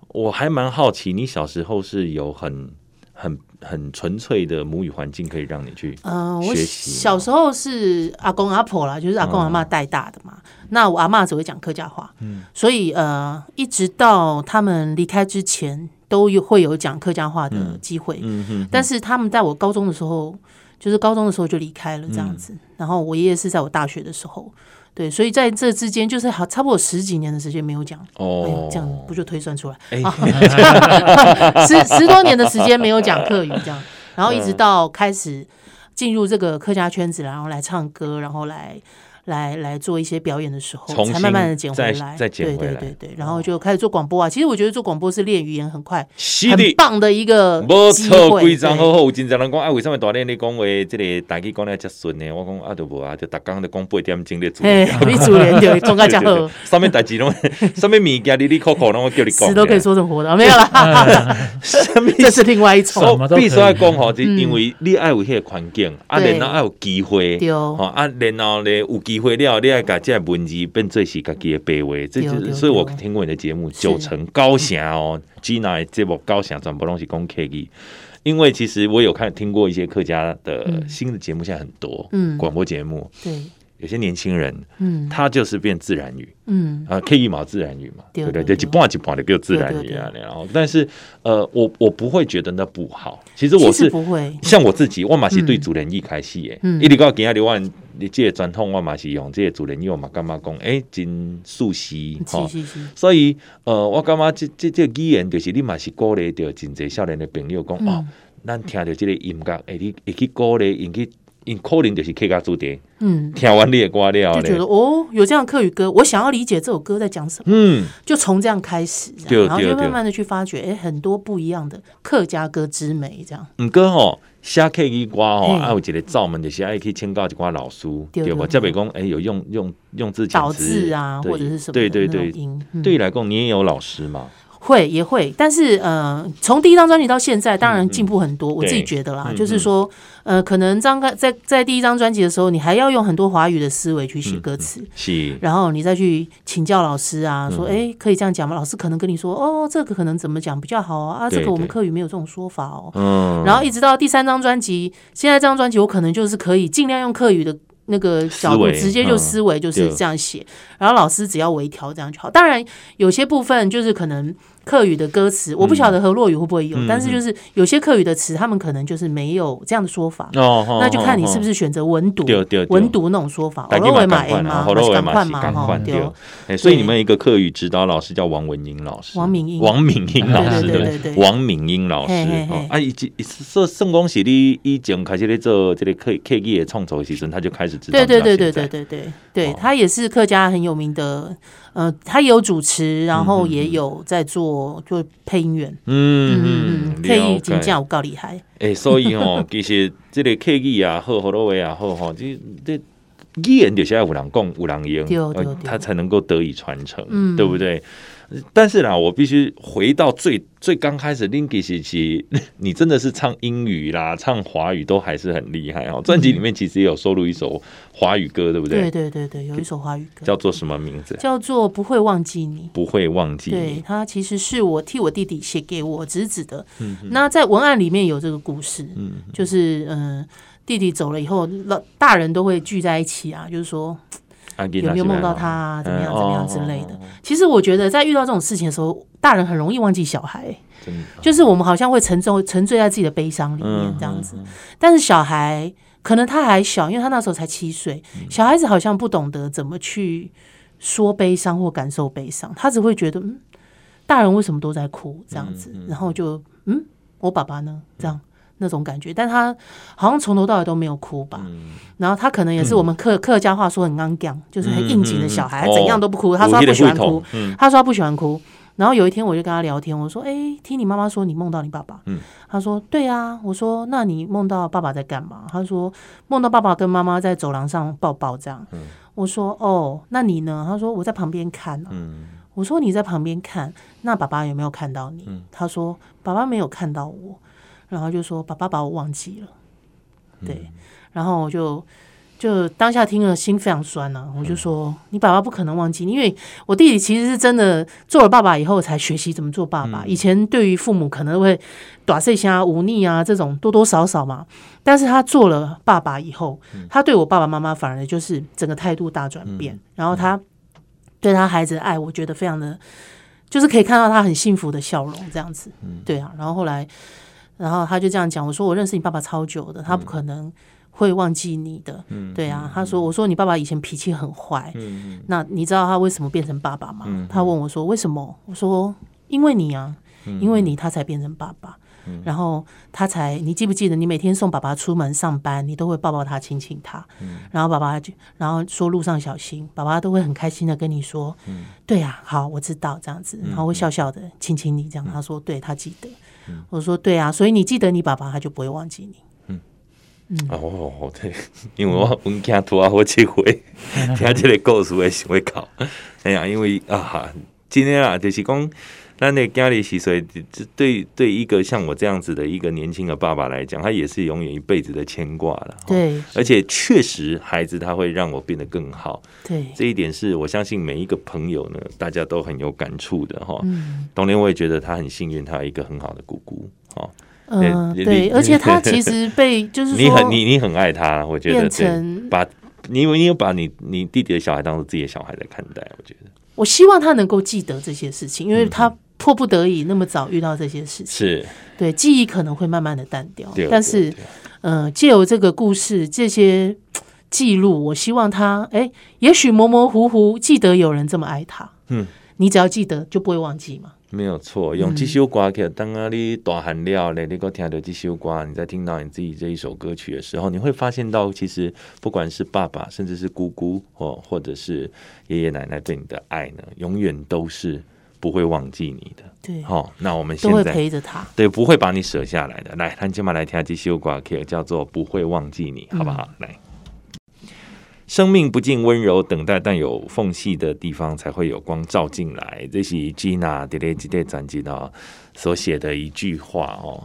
我还蛮好奇，你小时候是有很很很纯粹的母语环境可以让你去嗯，我小时候是阿公阿婆啦，就是阿公阿妈带大的嘛。嗯、那我阿妈只会讲客家话，嗯，所以呃，一直到他们离开之前，都有会有讲客家话的机会。嗯嗯，嗯，但是他们在我高中的时候。就是高中的时候就离开了这样子，嗯、然后我爷爷是在我大学的时候，对，所以在这之间就是好差不多十几年的时间没有讲哦、哎，这样不就推算出来，哎、十十多年的时间没有讲客语这样，然后一直到开始进入这个客家圈子，然后来唱歌，然后来。来来做一些表演的时候，才慢慢的捡回来，再捡回来，对对对对，然后就开始做广播啊。其实我觉得做广播是练语言很快，很棒的一个 机会。没错，规章好好。有真侪人讲，啊，为什么大连你讲话，这个大家讲得这顺呢？我讲啊，都无啊，就逐工就讲八点钟的主。嘿，你主连就 讲个这好。上面代志拢，上面物件，哩哩抠抠，拢我叫你讲。词都可以说成活的，没有啦。这是另外一种。必须要讲吼，就因为你爱有迄个环境，啊，然后爱有机会，吼，啊，然后咧有机会了，你爱。把这文字变做是家己的卑微，这就是所以我听过你的节目，九成高翔哦，Gina 这部高翔全部拢是讲客语，因为其实我有看听过一些客家的新的节目，现在很多，嗯，广播节目，对。有些年轻人，嗯，他就是变自然语，嗯啊，可以嘛，自然语嘛，对对对，一半一半的叫自然语啊，然后，但是，呃，我我不会觉得那不好，其实我是不会，像我自己，我嘛是对主人一开戏诶，嗯，一直到今下流你这个传统我嘛是用这个主人意，我嘛干嘛讲，诶，真熟悉，哈，所以，呃，我感觉这这这语言就是你嘛是鼓励着真侪少年的朋友讲，哦，咱听着这个音乐，诶，你会去鼓励，引去。因可能就是客家主题，嗯，听完你的歌了，就觉得哦，有这样客语歌，我想要理解这首歌在讲什么，嗯，就从这样开始，然后就慢慢的去发掘，哎，很多不一样的客家歌之美，这样。嗯，歌吼写客语歌吼，还有一个罩门就是爱去请教一寡老师，对吧？再比如讲，哎，有用用用字遣词啊，或者是什么？对对对，对你来讲，你也有老师吗？会也会，但是呃，从第一张专辑到现在，当然进步很多。嗯、我自己觉得啦，对就是说，呃，可能张开在在第一张专辑的时候，你还要用很多华语的思维去写歌词，嗯、是，然后你再去请教老师啊，说，哎、嗯，可以这样讲吗？老师可能跟你说，哦，这个可能怎么讲比较好啊？啊，这个我们课语没有这种说法哦。嗯，然后一直到第三张专辑，现在这张专辑我可能就是可以尽量用课语的。那个角度直接就思维就是这样写，然后老师只要微调这样就好。当然有些部分就是可能。客语的歌词，我不晓得河洛语会不会有，但是就是有些客语的词，他们可能就是没有这样的说法，哦那就看你是不是选择文读，文读那种说法。河洛语嘛，A 嘛，河洛语嘛，赶快对。所以你们一个客语指导老师叫王文英老师，王敏英，王敏英老师，对对对，王敏英老师。啊，以及说圣光是你以前开始在做这个客客语的创作时阵，他就开始知道。对对对对对对对，对他也是客家很有名的。呃，他也有主持，然后也有在做，就配音员。嗯嗯嗯，配音真正有够厉害。哎，所以哦，其实这个客语也好，好多话也好，哈，这这语言就是要有人讲，有人用，他才能够得以传承，对不对？但是啦，我必须回到最最刚开始，Linky 时期，你真的是唱英语啦，唱华语都还是很厉害哦。专辑里面其实也有收录一首华语歌，对不对？对对对对，有一首华语歌，叫做什么名字？叫做不会忘记你，不会忘记你。对，它其实是我替我弟弟写给我侄子的。嗯，那在文案里面有这个故事，嗯，就是嗯，弟弟走了以后，老大人都会聚在一起啊，就是说。有没有梦到他啊？怎么样？怎么样之类的？其实我觉得，在遇到这种事情的时候，大人很容易忘记小孩。就是我们好像会沉重、沉醉在自己的悲伤里面这样子。但是小孩可能他还小，因为他那时候才七岁。小孩子好像不懂得怎么去说悲伤或感受悲伤，他只会觉得嗯，大人为什么都在哭这样子？然后就嗯，我爸爸呢？这样。那种感觉，但他好像从头到尾都没有哭吧。嗯、然后他可能也是我们客、嗯、客家话说很刚强，就是很应景的小孩，嗯、怎样都不哭。哦、他说他不喜欢哭，嗯、他说他不喜欢哭。然后有一天我就跟他聊天，我说：“哎、欸，听你妈妈说你梦到你爸爸。嗯”他说：“对啊。”我说：“那你梦到爸爸在干嘛？”他说：“梦到爸爸跟妈妈在走廊上抱抱这样。嗯”我说：“哦，那你呢？”他说：“我在旁边看、啊。嗯”我说：“你在旁边看，那爸爸有没有看到你？”嗯、他说：“爸爸没有看到我。”然后就说：“爸爸把我忘记了。”对，然后我就就当下听了心非常酸呐、啊。我就说：“你爸爸不可能忘记你，因为我弟弟其实是真的做了爸爸以后才学习怎么做爸爸。以前对于父母可能会短碎心啊、忤逆啊这种多多少少嘛。但是他做了爸爸以后，他对我爸爸妈妈反而就是整个态度大转变。然后他对他孩子的爱，我觉得非常的，就是可以看到他很幸福的笑容这样子。对啊，然后后来。”然后他就这样讲，我说我认识你爸爸超久的，他不可能会忘记你的，嗯、对啊。他说，我说你爸爸以前脾气很坏，嗯、那你知道他为什么变成爸爸吗？嗯、他问我说为什么？我说因为你啊，因为你他才变成爸爸，嗯、然后他才，你记不记得你每天送爸爸出门上班，你都会抱抱他，亲亲他，嗯、然后爸爸就然后说路上小心，爸爸都会很开心的跟你说，嗯、对呀、啊，好，我知道这样子，然后会笑笑的亲亲你，这样他说对他记得。我说对啊，所以你记得你爸爸，他就不会忘记你。嗯嗯哦对，因为我文件拖啊好几回，听这个故事会想会考。哎呀，因为啊，今天啊就是讲，咱的家里是说，这对对一个像我这样子的一个年轻的爸爸来讲，他也是永远一辈子的牵挂了。对，而且确实孩子他会让我变得更好。对，这一点是我相信每一个朋友呢，大家都很有感触的哈。嗯，当年我也觉得他很幸运，他有一个很好的姑姑。哦，嗯，对，而且他其实被就是 你很你你很爱他，我觉得把你你有把你你弟弟的小孩当做自己的小孩在看待，我觉得。我希望他能够记得这些事情，因为他迫不得已那么早遇到这些事情，是。对记忆可能会慢慢的淡掉，但是，嗯，借由这个故事这些记录，我希望他哎，也许模模糊糊记得有人这么爱他，嗯，你只要记得就不会忘记嘛。没有错，用这首歌曲，当啊你大喊了嘞，你够听到这首歌，你在听到你自己这一首歌曲的时候，你会发现到，其实不管是爸爸，甚至是姑姑，或或者是爷爷奶奶对你的爱呢，永远都是不会忘记你的。对，好，那我们现在都会陪着他，对，不会把你舍下来的。来，他今晚来听这首歌曲，叫做《不会忘记你》，好不好？嗯、来。生命不尽温柔，等待但有缝隙的地方才会有光照进来。这是 Gina 迪雷吉列专辑啊所写的一句话哦，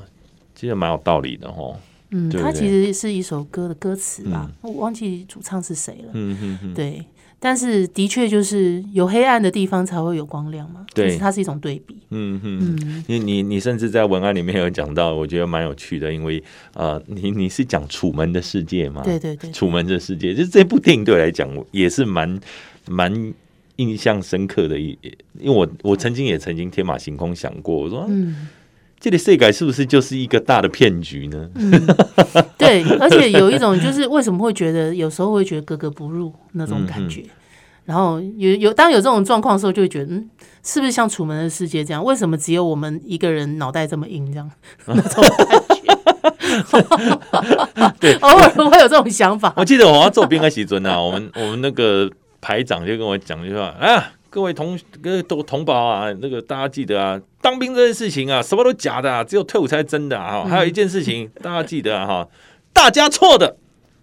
其实蛮有道理的哦。嗯，对对它其实是一首歌的歌词吧，嗯、我忘记主唱是谁了。嗯哼哼，对。但是的确就是有黑暗的地方才会有光亮嘛，对，就是它是一种对比。嗯嗯，你你你甚至在文案里面有讲到，我觉得蛮有趣的，因为呃，你你是讲《楚门的世界》嘛？对对对，对，楚门的世界，就是这部电影对我来讲也是蛮蛮印象深刻的一，因为我我曾经也曾经天马行空想过，我说嗯。这里世改是不是就是一个大的骗局呢？嗯，对，而且有一种就是为什么会觉得有时候会觉得格格不入那种感觉，嗯、然后有有当有这种状况的时候，就会觉得嗯，是不是像《楚门的世界》这样？为什么只有我们一个人脑袋这么硬？这样 那种感觉，对，偶尔会有这种想法。我记得我要做兵的时阵啊，我们我们那个排长就跟我讲一句话啊。各位同各位同同胞啊，那个大家记得啊，当兵这件事情啊，什么都假的啊，只有退伍才是真的啊。还有一件事情，大家记得啊，哈，大家错的。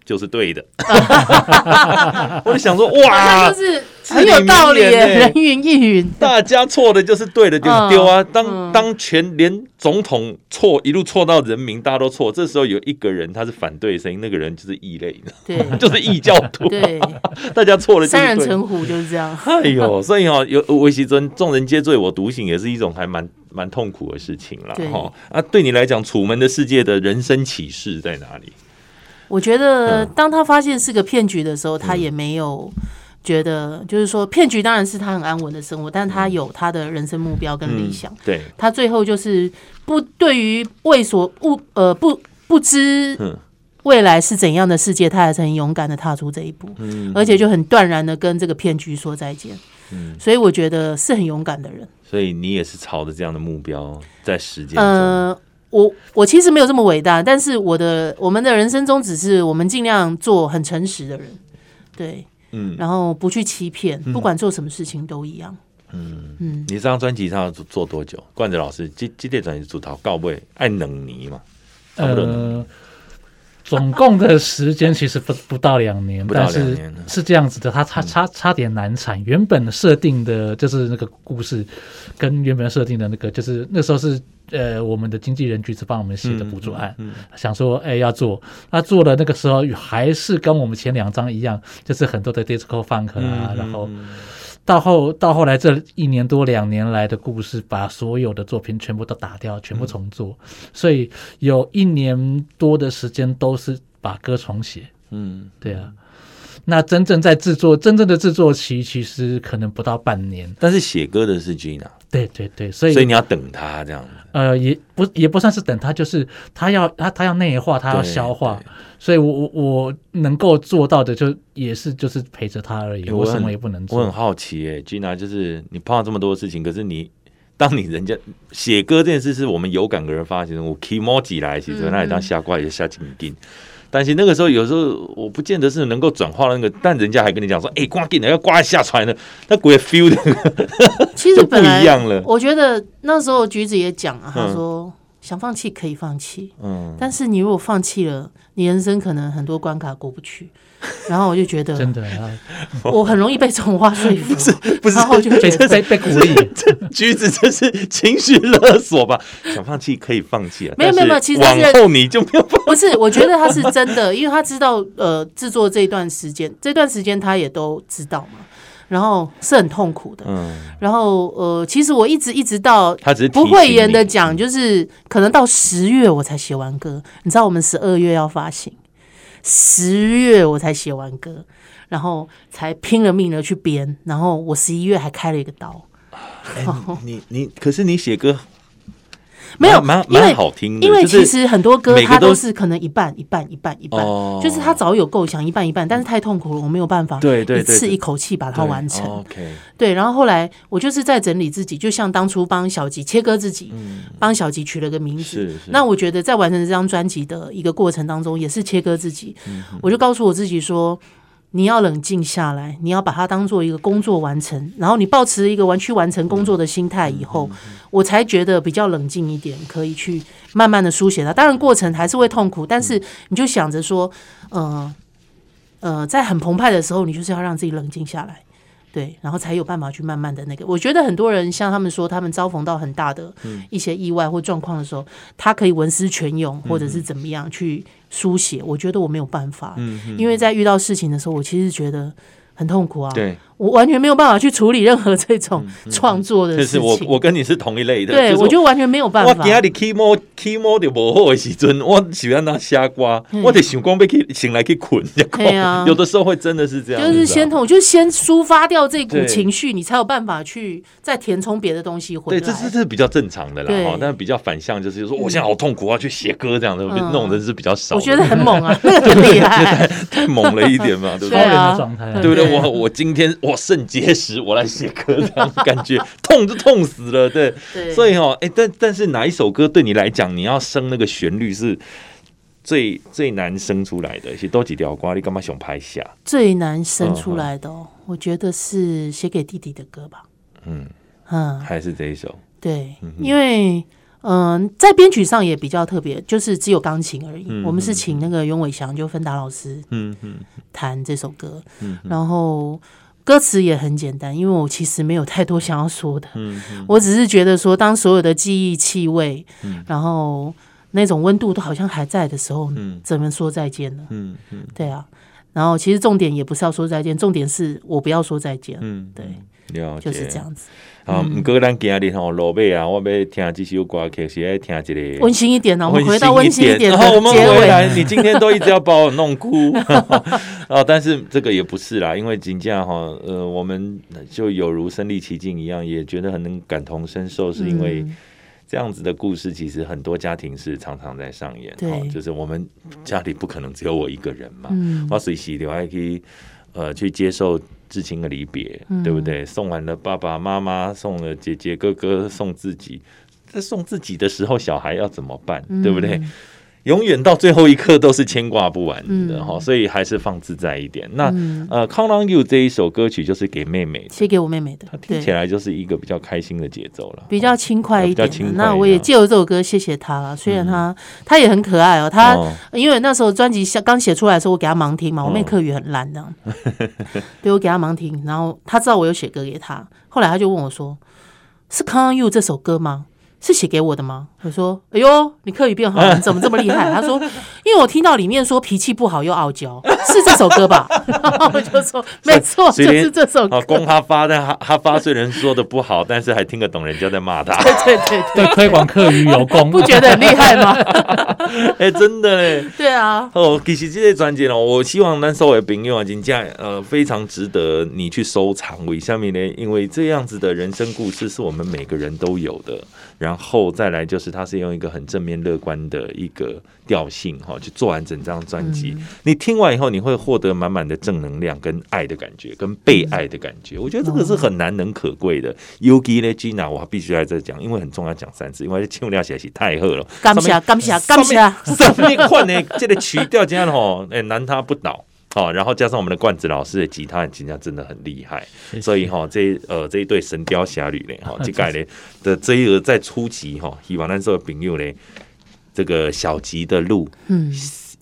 就是对的，我就想说，哇，就是很有道理，人云亦云，大家错的就是对的，丢丢啊！当当全连总统错一路错到人民，大家都错，这时候有一个人他是反对声音，那个人就是异类，对，就是异教徒，对，大家错了，三人成虎就是这样。哎呦，所以哦，有维希尊，众人皆醉我独醒，也是一种还蛮蛮痛苦的事情了哈。啊，对你来讲，楚门的世界的人生启示在哪里？我觉得，当他发现是个骗局的时候，他也没有觉得，就是说骗局当然是他很安稳的生活，但他有他的人生目标跟理想。对，他最后就是不对于未所不呃不不知未来是怎样的世界，他还是很勇敢的踏出这一步，而且就很断然的跟这个骗局说再见。嗯所以我觉得是很勇敢的人。所以你也是朝着这样的目标在实践。呃。我我其实没有这么伟大，但是我的我们的人生中只是我们尽量做很诚实的人，对，嗯，然后不去欺骗，不管做什么事情都一样，嗯嗯。你这张专辑上要做多久？冠哲老师，这这点专辑主导告位爱冷泥嘛？呃，总共的时间其实不 不到两年，但是是这样子的，他差差差点难产。原本设定的就是那个故事，跟原本设定的那个就是那时候是。呃，我们的经纪人橘子帮我们写的补助案，嗯嗯嗯、想说，哎，要做，那做的那个时候还是跟我们前两张一样，就是很多的 disco funk 啊，嗯、然后到后到后来这一年多两年来的故事，把所有的作品全部都打掉，全部重做，嗯、所以有一年多的时间都是把歌重写，嗯，对啊。那真正在制作，真正的制作期其实可能不到半年。但是写歌的是 Gina，对对对，所以所以你要等他这样。呃，也不也不算是等他，就是他要他他要内化，他要消化。所以我我我能够做到的，就也是就是陪着他而已。我什么也不能做。我很好奇，哎，Gina，就是你碰到这么多事情，可是你当你人家写歌这件事是我们有感而发，其实我 kimoji 来，其实那里当下怪也下紧紧。但是那个时候，有时候我不见得是能够转化那个，但人家还跟你讲说：“哎、欸，挂电了，要挂下船了。”那鬼 feel 的，其实不一样了。我觉得那时候橘子也讲啊，他说、嗯、想放弃可以放弃，嗯，但是你如果放弃了，你人生可能很多关卡过不去。然后我就觉得，真的，我很容易被这种话说服，不是不是，然后就觉得被被鼓励。这橘子这是情绪勒索吧？想放弃可以放弃啊，没有没有没有，其实往后你就没有放。不是，我觉得他是真的，因为他知道呃制作这一段时间，这段时间他也都知道嘛，然后是很痛苦的。嗯，然后呃，其实我一直一直到他只是不讳言的讲，就是可能到十月我才写完歌。你知道我们十二月要发行。十月我才写完歌，然后才拼了命的去编，然后我十一月还开了一个刀。欸、你 你可是你写歌。没有，蛮蛮好听的。因为其实很多歌它都是可能一半一半一半一半，就是他早有构想一半一半，但是太痛苦了，我没有办法一次一口气把它完成。OK，对，然后后来我就是在整理自己，就像当初帮小吉切割自己，帮小吉取了个名字。那我觉得在完成这张专辑的一个过程当中，也是切割自己。我就告诉我自己说。你要冷静下来，你要把它当做一个工作完成，然后你保持一个完去完成工作的心态以后，我才觉得比较冷静一点，可以去慢慢的书写它。当然过程还是会痛苦，但是你就想着说，呃，呃，在很澎湃的时候，你就是要让自己冷静下来。对，然后才有办法去慢慢的那个。我觉得很多人像他们说，他们遭逢到很大的一些意外或状况的时候，嗯、他可以文思泉涌，或者是怎么样去书写。嗯、我觉得我没有办法，因为在遇到事情的时候，我其实觉得很痛苦啊。对。我完全没有办法去处理任何这种创作的事情。就是我，我跟你是同一类的。对，我就完全没有办法。我今日 keyboard keyboard 就无好的时阵，我喜欢当瞎瓜，我得想光被去醒来去捆。对啊，有的时候会真的是这样。就是先痛，就先抒发掉这股情绪，你才有办法去再填充别的东西回来。对，这是这是比较正常的啦。哈，但是比较反向就是说，我现在好痛苦，我要去写歌这样的，弄的是比较少。我觉得很猛啊，那个很厉害，太猛了一点嘛，对不对？对不对？我我今天我肾结石。我来写歌，这样感觉痛就痛死了，对，对所以哈，哎、欸，但但是哪一首歌对你来讲，你要生那个旋律是最最难生出来的？其实都几条瓜，你干嘛想拍下？最难生出来的，哦，嗯、我觉得是写给弟弟的歌吧。嗯嗯，还是这一首。对，嗯、因为嗯、呃，在编曲上也比较特别，就是只有钢琴而已。嗯、我们是请那个袁伟祥，就芬达老师，嗯嗯，弹这首歌，嗯，然后。歌词也很简单，因为我其实没有太多想要说的，嗯嗯、我只是觉得说，当所有的记忆、气味，嗯、然后那种温度都好像还在的时候，嗯、怎么说再见呢？嗯嗯、对啊，然后其实重点也不是要说再见，重点是我不要说再见。嗯，对。了解，就是这样子。啊，不过咱今日吼落尾啊，我要听这首歌曲，是爱听一个温馨一点的。我们回到温馨一点，然后我们回来，你今天都一直要把我弄哭。哦，但是这个也不是啦，因为金价哈，呃，我们就有如身临其境一样，也觉得很能感同身受，是因为这样子的故事，其实很多家庭是常常在上演。对，就是我们家里不可能只有我一个人嘛。嗯，我随时都还可以呃去接受。至亲的离别，嗯、对不对？送完了爸爸妈妈，送了姐姐哥哥，送自己，在送自己的时候，小孩要怎么办？嗯、对不对？永远到最后一刻都是牵挂不完的哈，所以还是放自在一点。那呃，Count on You 这一首歌曲就是给妹妹，写给我妹妹的，它听起来就是一个比较开心的节奏了，比较轻快一点。那我也借由这首歌谢谢她了，虽然她她也很可爱哦。她因为那时候专辑刚写出来的时候，我给她盲听嘛，我妹课语很烂的，对，我给她盲听，然后她知道我有写歌给她，后来她就问我说：“是 Count on You 这首歌吗？”是写给我的吗？我说：“哎呦，你课语变好，你怎么这么厉害？”他说：“因为我听到里面说脾气不好又傲娇，是这首歌吧？” 我就说：“没错，就是这首歌。”供他发，但他他发虽然说的不好，但是还听得懂人家在骂他。对对对对，推广课语有功，不觉得很厉害吗？哎，真的嘞。对啊。哦，其实这些专辑呢，我希望咱所有朋友啊，真正呃非常值得你去收藏。为下面呢？因为这样子的人生故事是我们每个人都有的。然后再来就是，他是用一个很正面乐观的一个调性哈，去做完整张专辑。嗯、你听完以后，你会获得满满的正能量、跟爱的感觉、跟被爱的感觉。我觉得这个是很难能可贵的。尤其呢，Gina，我必须在这讲，因为很重要，讲三次，因为唱了起来是太好了。感谢感谢感谢！上面换的这个曲调这样吼，哎，难他不倒。好，然后加上我们的罐子老师的吉他，吉他真的很厉害，所以哈，这呃这一对神雕侠侣嘞，哈，这盖嘞的这一个在初期哈，希望那时候朋友嘞，这个小吉的路，嗯。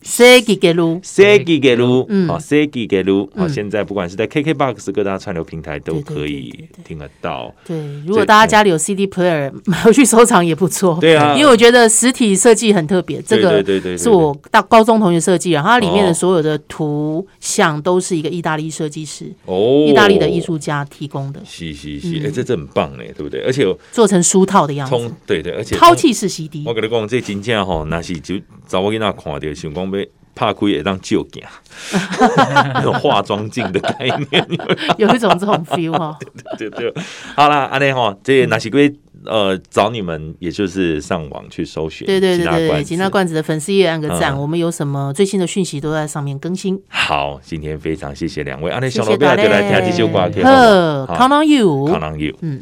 设计给路，设计给路，好，设计给路，好。现在不管是在 KKBOX 各大串流平台都可以听得到。对，如果大家家里有 CD player，买回去收藏也不错。对啊，因为我觉得实体设计很特别。这个是我大高中同学设计，然后它里面的所有的图像都是一个意大利设计师哦，意大利的艺术家提供的。是是是，哎，这这很棒哎，对不对？而且做成书套的样子。对对，而且抛弃式 CD。我跟你讲，这真正吼，那是就找我给那看的，想讲。怕亏也当旧镜，那种化妆镜的概念，有一种这种 feel 哈。对对对，好啦，阿内哈，这哪些归呃找你们，也就是上网去搜寻。对对对对，吉娜罐子。的粉丝页按个赞，我们有什么最新的讯息都在上面更新。好，今天非常谢谢两位，阿内小罗贝就来听这首歌，好，Count on you，Count on you，嗯。